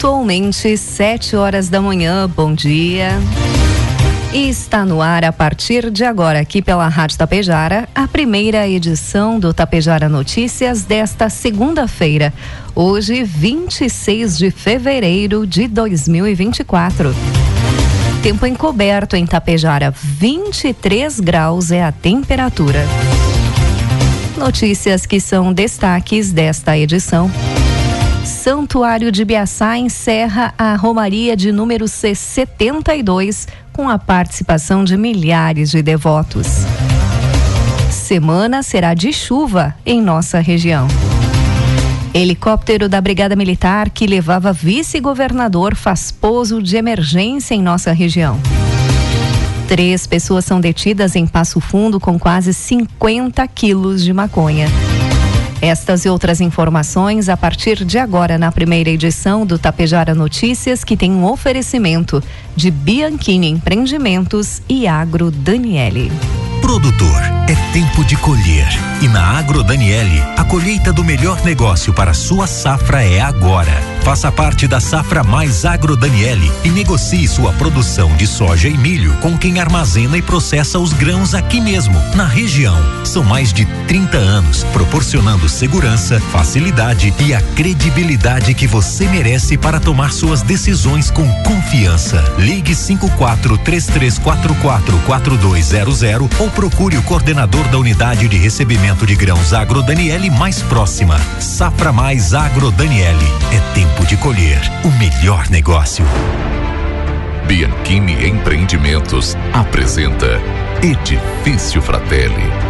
Pontualmente, sete horas da manhã. Bom dia. E está no ar a partir de agora, aqui pela Rádio Tapejara, a primeira edição do Tapejara Notícias desta segunda-feira, hoje, 26 de fevereiro de 2024. Tempo encoberto em Tapejara, 23 graus é a temperatura. Notícias que são destaques desta edição. Santuário de Biaçá encerra a Romaria de número 72 com a participação de milhares de devotos. Semana será de chuva em nossa região. Helicóptero da Brigada Militar que levava vice-governador faz pouso de emergência em nossa região. Três pessoas são detidas em Passo Fundo com quase 50 quilos de maconha. Estas e outras informações a partir de agora na primeira edição do Tapejara Notícias, que tem um oferecimento de Bianchini Empreendimentos e Agro Daniele. Produtor, é tempo de colher. E na Agro Daniele, a colheita do melhor negócio para sua safra é agora. Faça parte da Safra Mais Agro Daniele e negocie sua produção de soja e milho com quem armazena e processa os grãos aqui mesmo, na região. São mais de 30 anos proporcionando segurança, facilidade e a credibilidade que você merece para tomar suas decisões com confiança. Ligue 54 3344 4200 ou procure o coordenador da unidade de recebimento de grãos Agro Daniele mais próxima. Safra Mais Agro Daniele. É tempo de colher o melhor negócio. Bianchini Empreendimentos apresenta Edifício Fratelli.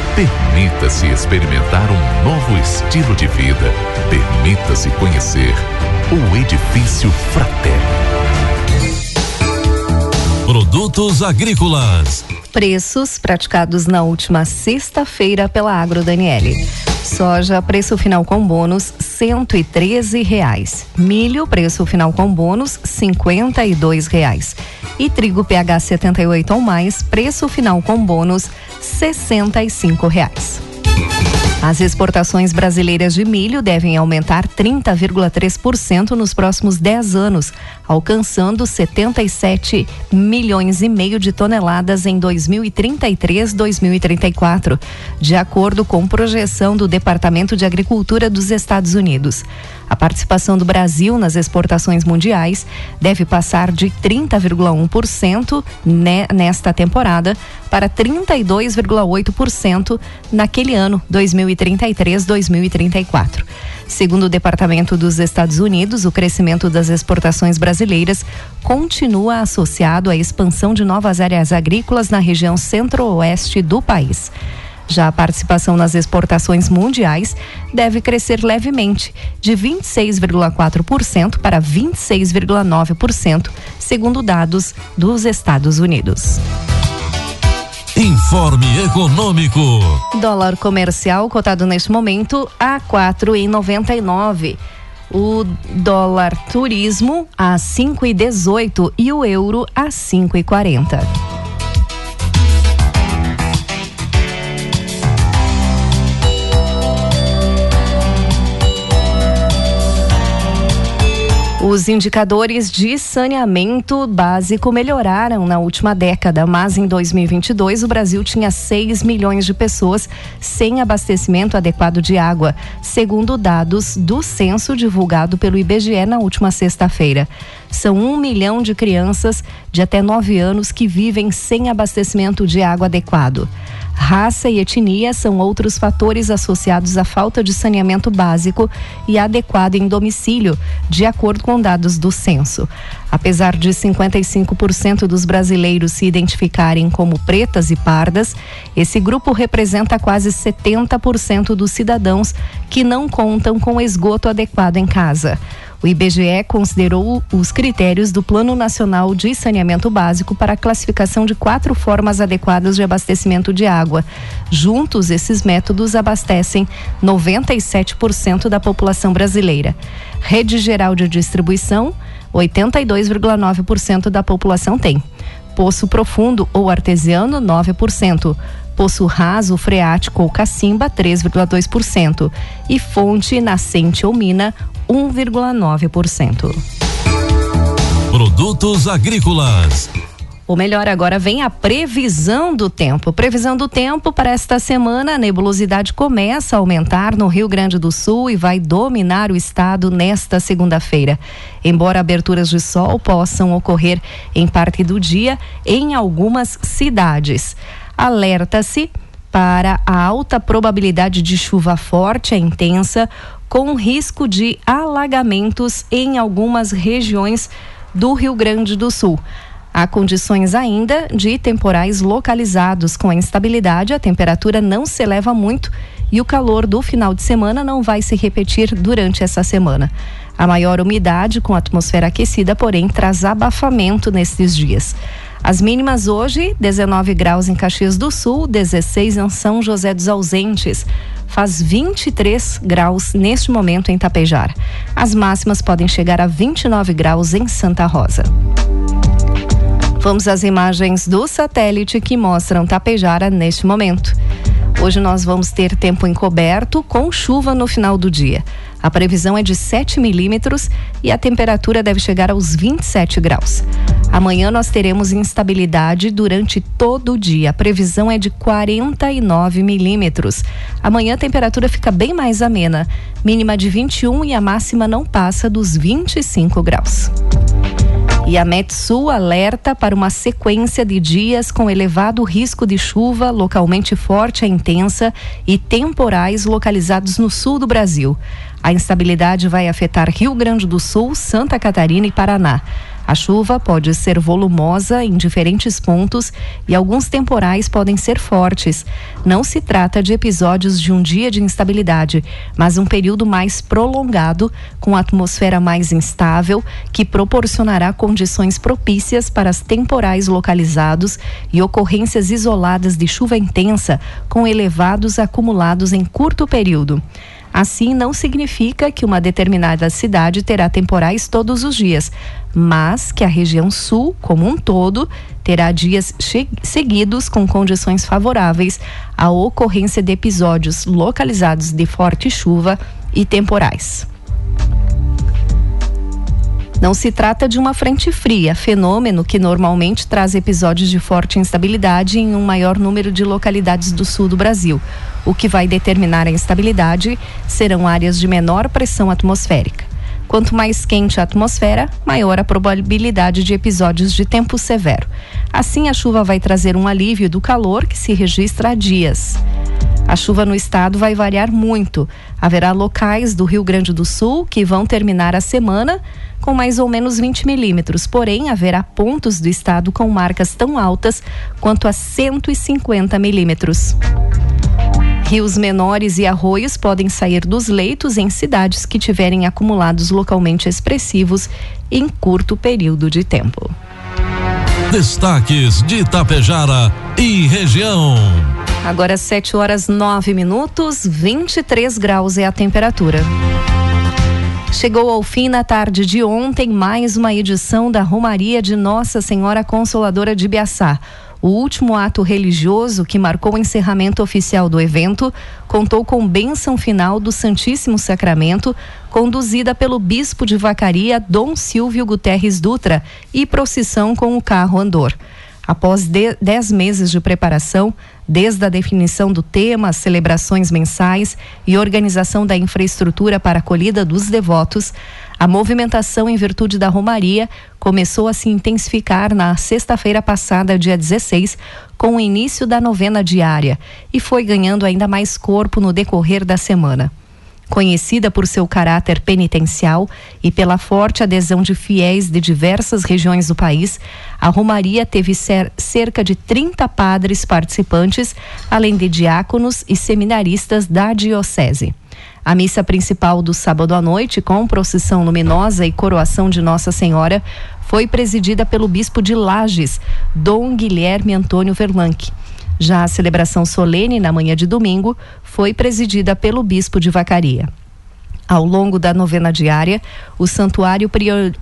Permita-se experimentar um novo estilo de vida. Permita-se conhecer o Edifício Fraterno. Produtos agrícolas. Preços praticados na última sexta-feira pela Agro Daniele. Soja, preço final com bônus, treze reais. Milho, preço final com bônus, dois reais. E trigo PH 78 ou mais, preço final com bônus, cinco reais. As exportações brasileiras de milho devem aumentar 30,3% nos próximos 10 anos, alcançando 77 milhões e meio de toneladas em 2033-2034, de acordo com projeção do Departamento de Agricultura dos Estados Unidos. A participação do Brasil nas exportações mundiais deve passar de 30,1% nesta temporada para 32,8% naquele ano 2033-2034. Segundo o Departamento dos Estados Unidos, o crescimento das exportações brasileiras continua associado à expansão de novas áreas agrícolas na região centro-oeste do país. Já a participação nas exportações mundiais deve crescer levemente, de 26,4% para 26,9%, segundo dados dos Estados Unidos. Informe Econômico. Dólar comercial cotado neste momento a quatro e noventa e nove. O dólar turismo a cinco e dezoito e o euro a cinco e quarenta. Os indicadores de saneamento básico melhoraram na última década, mas em 2022 o Brasil tinha 6 milhões de pessoas sem abastecimento adequado de água, segundo dados do censo divulgado pelo IBGE na última sexta-feira. São um milhão de crianças de até 9 anos que vivem sem abastecimento de água adequado. Raça e etnia são outros fatores associados à falta de saneamento básico e adequado em domicílio, de acordo com dados do censo. Apesar de 55% dos brasileiros se identificarem como pretas e pardas, esse grupo representa quase 70% dos cidadãos que não contam com esgoto adequado em casa. O IBGE considerou os critérios do Plano Nacional de Saneamento Básico para a classificação de quatro formas adequadas de abastecimento de água. Juntos, esses métodos abastecem 97% da população brasileira. Rede Geral de Distribuição, 82,9% da população tem. Poço profundo ou artesiano, 9%. Poço raso, freático ou cacimba, 3,2%. E fonte, nascente ou mina, 1,9%. Produtos agrícolas. O melhor agora vem a previsão do tempo. Previsão do tempo para esta semana, a nebulosidade começa a aumentar no Rio Grande do Sul e vai dominar o estado nesta segunda-feira. Embora aberturas de sol possam ocorrer em parte do dia em algumas cidades. Alerta-se para a alta probabilidade de chuva forte e intensa com risco de alagamentos em algumas regiões do Rio Grande do Sul. Há condições ainda de temporais localizados. Com a instabilidade, a temperatura não se eleva muito e o calor do final de semana não vai se repetir durante essa semana. A maior umidade com a atmosfera aquecida, porém, traz abafamento nesses dias. As mínimas hoje, 19 graus em Caxias do Sul, 16 em São José dos Ausentes. Faz 23 graus neste momento em Tapejar. As máximas podem chegar a 29 graus em Santa Rosa. Vamos às imagens do satélite que mostram Tapejara neste momento. Hoje nós vamos ter tempo encoberto com chuva no final do dia. A previsão é de 7 milímetros e a temperatura deve chegar aos 27 graus. Amanhã nós teremos instabilidade durante todo o dia. A previsão é de 49 milímetros. Amanhã a temperatura fica bem mais amena, mínima de 21 e a máxima não passa dos 25 graus. E a Metsul alerta para uma sequência de dias com elevado risco de chuva localmente forte e intensa e temporais localizados no sul do Brasil. A instabilidade vai afetar Rio Grande do Sul, Santa Catarina e Paraná. A chuva pode ser volumosa em diferentes pontos e alguns temporais podem ser fortes. Não se trata de episódios de um dia de instabilidade, mas um período mais prolongado, com atmosfera mais instável, que proporcionará condições propícias para as temporais localizados e ocorrências isoladas de chuva intensa, com elevados acumulados em curto período. Assim, não significa que uma determinada cidade terá temporais todos os dias, mas que a região sul, como um todo, terá dias seguidos com condições favoráveis à ocorrência de episódios localizados de forte chuva e temporais. Não se trata de uma frente fria, fenômeno que normalmente traz episódios de forte instabilidade em um maior número de localidades do sul do Brasil. O que vai determinar a instabilidade serão áreas de menor pressão atmosférica. Quanto mais quente a atmosfera, maior a probabilidade de episódios de tempo severo. Assim, a chuva vai trazer um alívio do calor que se registra há dias. A chuva no estado vai variar muito. Haverá locais do Rio Grande do Sul que vão terminar a semana com mais ou menos 20 milímetros, porém haverá pontos do estado com marcas tão altas quanto a 150 milímetros. Rios menores e arroios podem sair dos leitos em cidades que tiverem acumulados localmente expressivos em curto período de tempo. Destaques de Itapejara e região. Agora 7 horas 9 minutos, 23 graus é a temperatura. Chegou ao fim na tarde de ontem mais uma edição da Romaria de Nossa Senhora Consoladora de Biaçá. O último ato religioso que marcou o encerramento oficial do evento contou com bênção final do Santíssimo Sacramento, conduzida pelo bispo de Vacaria, Dom Silvio Guterres Dutra, e procissão com o carro andor. Após de, dez meses de preparação, desde a definição do tema, celebrações mensais e organização da infraestrutura para a acolhida dos devotos, a movimentação em virtude da Romaria começou a se intensificar na sexta-feira passada, dia 16, com o início da novena diária e foi ganhando ainda mais corpo no decorrer da semana. Conhecida por seu caráter penitencial e pela forte adesão de fiéis de diversas regiões do país, a Romaria teve cerca de 30 padres participantes, além de diáconos e seminaristas da Diocese. A missa principal do sábado à noite, com procissão luminosa e coroação de Nossa Senhora, foi presidida pelo bispo de Lages, Dom Guilherme Antônio Verlanque. Já a celebração solene na manhã de domingo foi presidida pelo bispo de Vacaria. Ao longo da novena diária, o santuário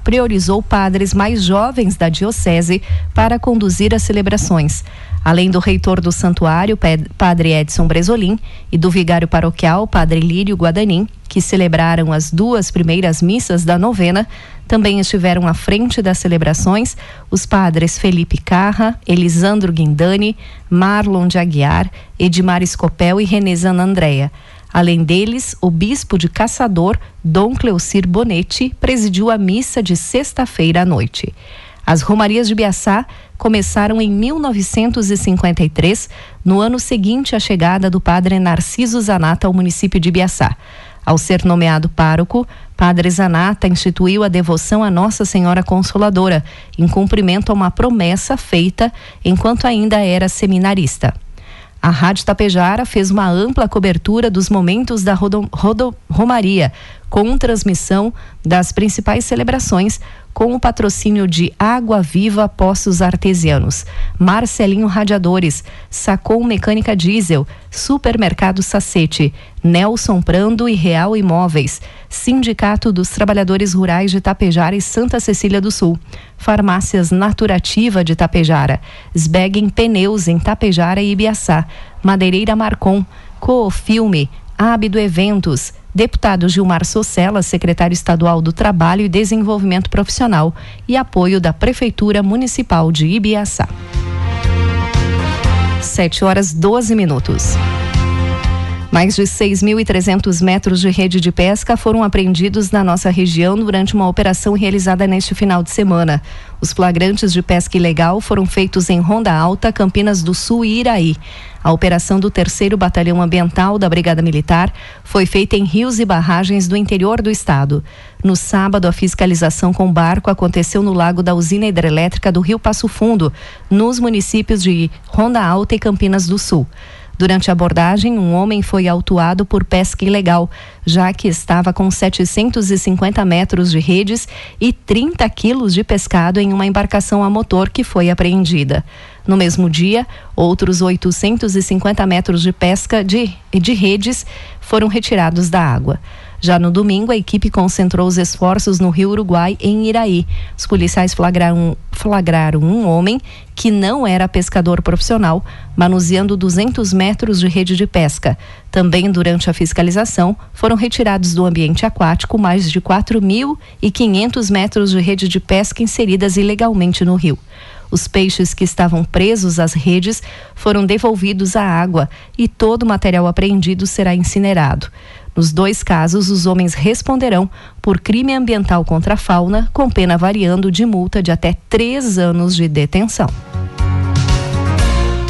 priorizou padres mais jovens da diocese para conduzir as celebrações. Além do reitor do santuário, padre Edson Bresolim, e do vigário paroquial, padre Lírio Guadanin, que celebraram as duas primeiras missas da novena, também estiveram à frente das celebrações os padres Felipe Carra, Elisandro Guindani, Marlon de Aguiar, Edmar Escopel e Renezana Andréa. Além deles, o bispo de Caçador, Dom Cleocir Bonetti, presidiu a missa de sexta-feira à noite. As Romarias de Biaçá começaram em 1953, no ano seguinte à chegada do padre Narciso Zanata ao município de Biaçá. Ao ser nomeado pároco, Padre Zanata instituiu a devoção a Nossa Senhora Consoladora, em cumprimento a uma promessa feita enquanto ainda era seminarista. A Rádio Tapejara fez uma ampla cobertura dos momentos da Rodo, Rodo, Romaria, com transmissão das principais celebrações, com o patrocínio de Água Viva Poços Artesianos, Marcelinho Radiadores, Sacou Mecânica Diesel, Supermercado Sacete, Nelson Prando e Real Imóveis, Sindicato dos Trabalhadores Rurais de Tapejara e Santa Cecília do Sul, Farmácias Naturativa de Tapejara, Sbeggen Pneus em Tapejara e Ibiaçá, Madeireira Marcon, Coofilme, Ábido Eventos, Deputado Gilmar Socella, secretário estadual do Trabalho e Desenvolvimento Profissional, e apoio da Prefeitura Municipal de Ibiaçá. 7 horas 12 minutos. Mais de 6.300 metros de rede de pesca foram apreendidos na nossa região durante uma operação realizada neste final de semana. Os flagrantes de pesca ilegal foram feitos em Ronda Alta, Campinas do Sul e Iraí. A operação do 3 Batalhão Ambiental da Brigada Militar foi feita em rios e barragens do interior do estado. No sábado, a fiscalização com barco aconteceu no lago da usina hidrelétrica do Rio Passo Fundo, nos municípios de Ronda Alta e Campinas do Sul. Durante a abordagem, um homem foi autuado por pesca ilegal, já que estava com 750 metros de redes e 30 quilos de pescado em uma embarcação a motor que foi apreendida. No mesmo dia, outros 850 metros de pesca de, de redes foram retirados da água. Já no domingo, a equipe concentrou os esforços no Rio Uruguai, em Iraí. Os policiais flagraram, flagraram um homem que não era pescador profissional, manuseando 200 metros de rede de pesca. Também durante a fiscalização, foram retirados do ambiente aquático mais de 4.500 metros de rede de pesca inseridas ilegalmente no rio. Os peixes que estavam presos às redes foram devolvidos à água e todo o material apreendido será incinerado. Nos dois casos, os homens responderão por crime ambiental contra a fauna, com pena variando de multa de até três anos de detenção.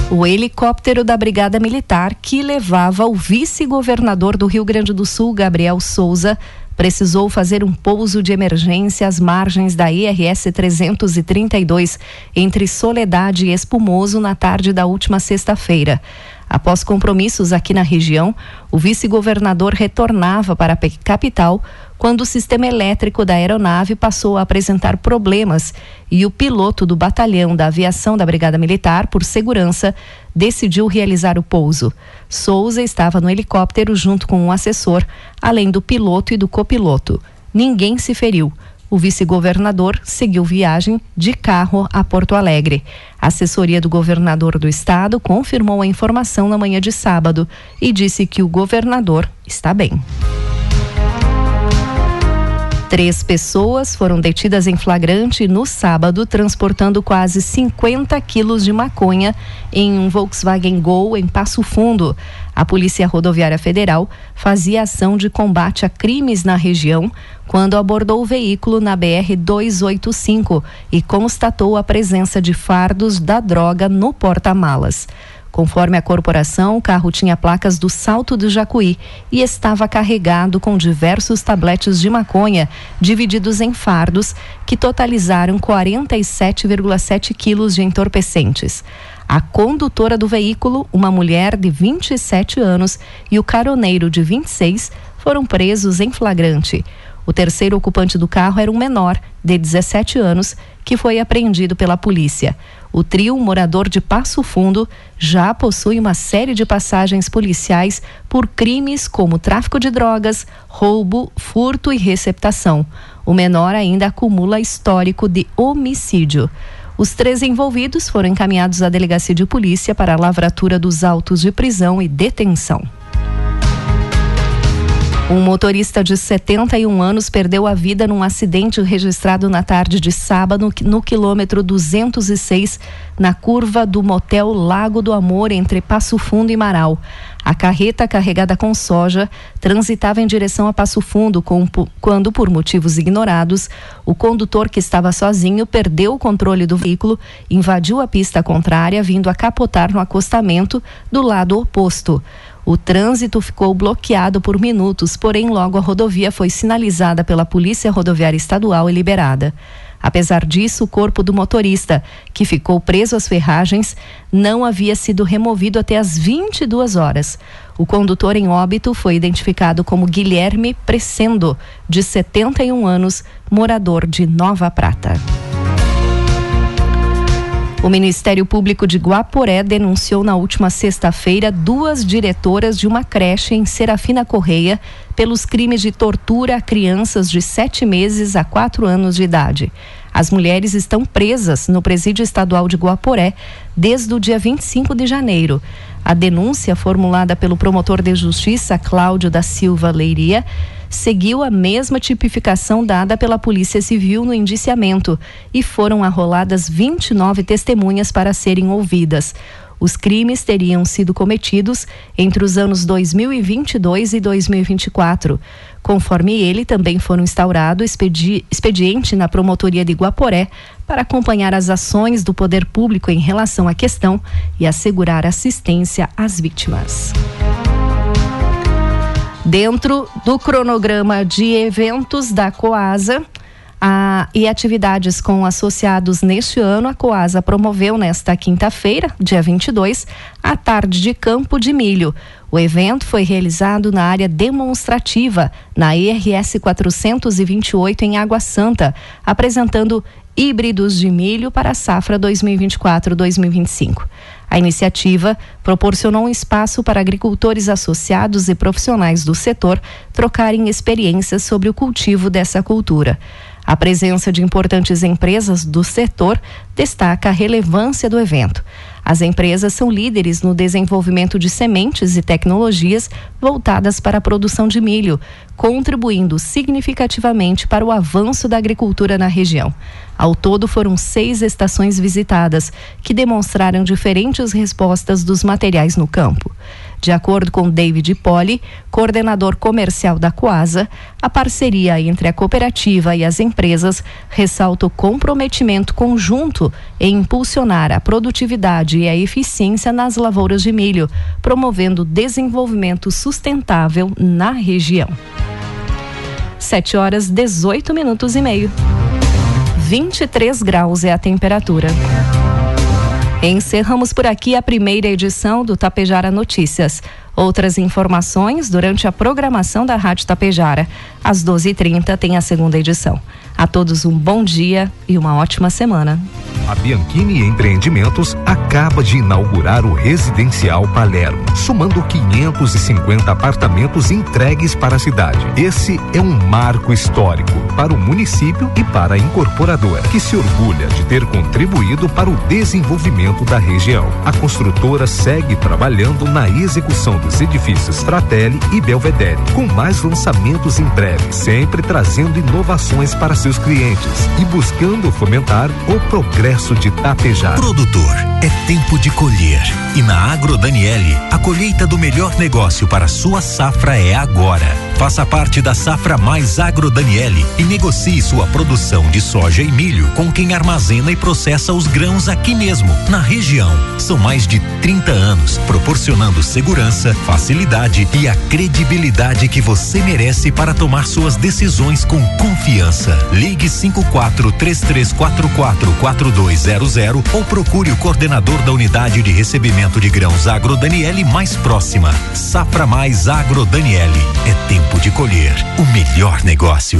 O helicóptero da Brigada Militar, que levava o vice-governador do Rio Grande do Sul, Gabriel Souza, precisou fazer um pouso de emergência às margens da IRS 332, entre Soledade e Espumoso, na tarde da última sexta-feira. Após compromissos aqui na região, o vice-governador retornava para a capital quando o sistema elétrico da aeronave passou a apresentar problemas e o piloto do batalhão da aviação da Brigada Militar, por segurança, decidiu realizar o pouso. Souza estava no helicóptero junto com um assessor, além do piloto e do copiloto. Ninguém se feriu. O vice-governador seguiu viagem de carro a Porto Alegre. A assessoria do governador do estado confirmou a informação na manhã de sábado e disse que o governador está bem. Três pessoas foram detidas em flagrante no sábado, transportando quase 50 quilos de maconha em um Volkswagen Gol em Passo Fundo. A Polícia Rodoviária Federal fazia ação de combate a crimes na região quando abordou o veículo na BR 285 e constatou a presença de fardos da droga no porta-malas. Conforme a corporação, o carro tinha placas do Salto do Jacuí e estava carregado com diversos tabletes de maconha, divididos em fardos, que totalizaram 47,7 quilos de entorpecentes. A condutora do veículo, uma mulher de 27 anos, e o caroneiro de 26 foram presos em flagrante. O terceiro ocupante do carro era um menor, de 17 anos, que foi apreendido pela polícia. O trio, morador de Passo Fundo, já possui uma série de passagens policiais por crimes como tráfico de drogas, roubo, furto e receptação. O menor ainda acumula histórico de homicídio. Os três envolvidos foram encaminhados à delegacia de polícia para a lavratura dos autos de prisão e detenção. Um motorista de 71 anos perdeu a vida num acidente registrado na tarde de sábado no quilômetro 206, na curva do motel Lago do Amor, entre Passo Fundo e Marau. A carreta carregada com soja transitava em direção a Passo Fundo quando, por motivos ignorados, o condutor que estava sozinho perdeu o controle do veículo, invadiu a pista contrária, vindo a capotar no acostamento do lado oposto. O trânsito ficou bloqueado por minutos, porém logo a rodovia foi sinalizada pela Polícia Rodoviária Estadual e liberada. Apesar disso, o corpo do motorista, que ficou preso às ferragens, não havia sido removido até as 22 horas. O condutor em óbito foi identificado como Guilherme Presendo, de 71 anos, morador de Nova Prata. O Ministério Público de Guaporé denunciou na última sexta-feira duas diretoras de uma creche em Serafina Correia pelos crimes de tortura a crianças de sete meses a quatro anos de idade. As mulheres estão presas no Presídio Estadual de Guaporé desde o dia 25 de janeiro. A denúncia, formulada pelo promotor de justiça Cláudio da Silva Leiria, seguiu a mesma tipificação dada pela Polícia Civil no indiciamento e foram arroladas 29 testemunhas para serem ouvidas. Os crimes teriam sido cometidos entre os anos 2022 e 2024. Conforme ele, também foram instaurado expedi expediente na promotoria de Guaporé para acompanhar as ações do poder público em relação à questão e assegurar assistência às vítimas. Dentro do cronograma de eventos da Coasa, e atividades com associados neste ano, a Coasa promoveu nesta quinta-feira, dia 22, a tarde de campo de milho. O evento foi realizado na área demonstrativa, na IRS 428 em Água Santa, apresentando híbridos de milho para a safra 2024-2025. A iniciativa proporcionou um espaço para agricultores associados e profissionais do setor trocarem experiências sobre o cultivo dessa cultura. A presença de importantes empresas do setor destaca a relevância do evento. As empresas são líderes no desenvolvimento de sementes e tecnologias voltadas para a produção de milho, contribuindo significativamente para o avanço da agricultura na região. Ao todo, foram seis estações visitadas, que demonstraram diferentes respostas dos materiais no campo. De acordo com David Poli, coordenador comercial da Coasa, a parceria entre a cooperativa e as empresas ressalta o comprometimento conjunto em impulsionar a produtividade e a eficiência nas lavouras de milho, promovendo desenvolvimento sustentável na região. 7 horas 18 minutos e meio. 23 graus é a temperatura. Encerramos por aqui a primeira edição do Tapejara Notícias. Outras informações durante a programação da Rádio Tapejara. Às 12h30 tem a segunda edição. A todos um bom dia e uma ótima semana. A Bianchini Empreendimentos acaba de inaugurar o Residencial Palermo, somando 550 apartamentos entregues para a cidade. Esse é um marco histórico para o município e para a incorporadora, que se orgulha de ter contribuído para o desenvolvimento da região. A construtora segue trabalhando na execução dos edifícios Fratelli e Belvedere, com mais lançamentos em breve, sempre trazendo inovações para seus clientes e buscando fomentar o progresso de Tapejar. Produtor, é tempo de colher. E na Agro Daniele, a colheita do melhor negócio para sua safra é agora. Faça parte da safra mais Agro Daniele e negocie sua produção de soja e milho com quem armazena e processa os grãos aqui mesmo, na região. São mais de 30 anos proporcionando segurança, facilidade e a credibilidade que você merece para tomar suas decisões com confiança. Ligue 54 3344 4200 ou procure o coordenador da unidade de recebimento de grãos Agro Daniele mais próxima. Safra mais Agro Daniele. É tempo de colher o melhor negócio.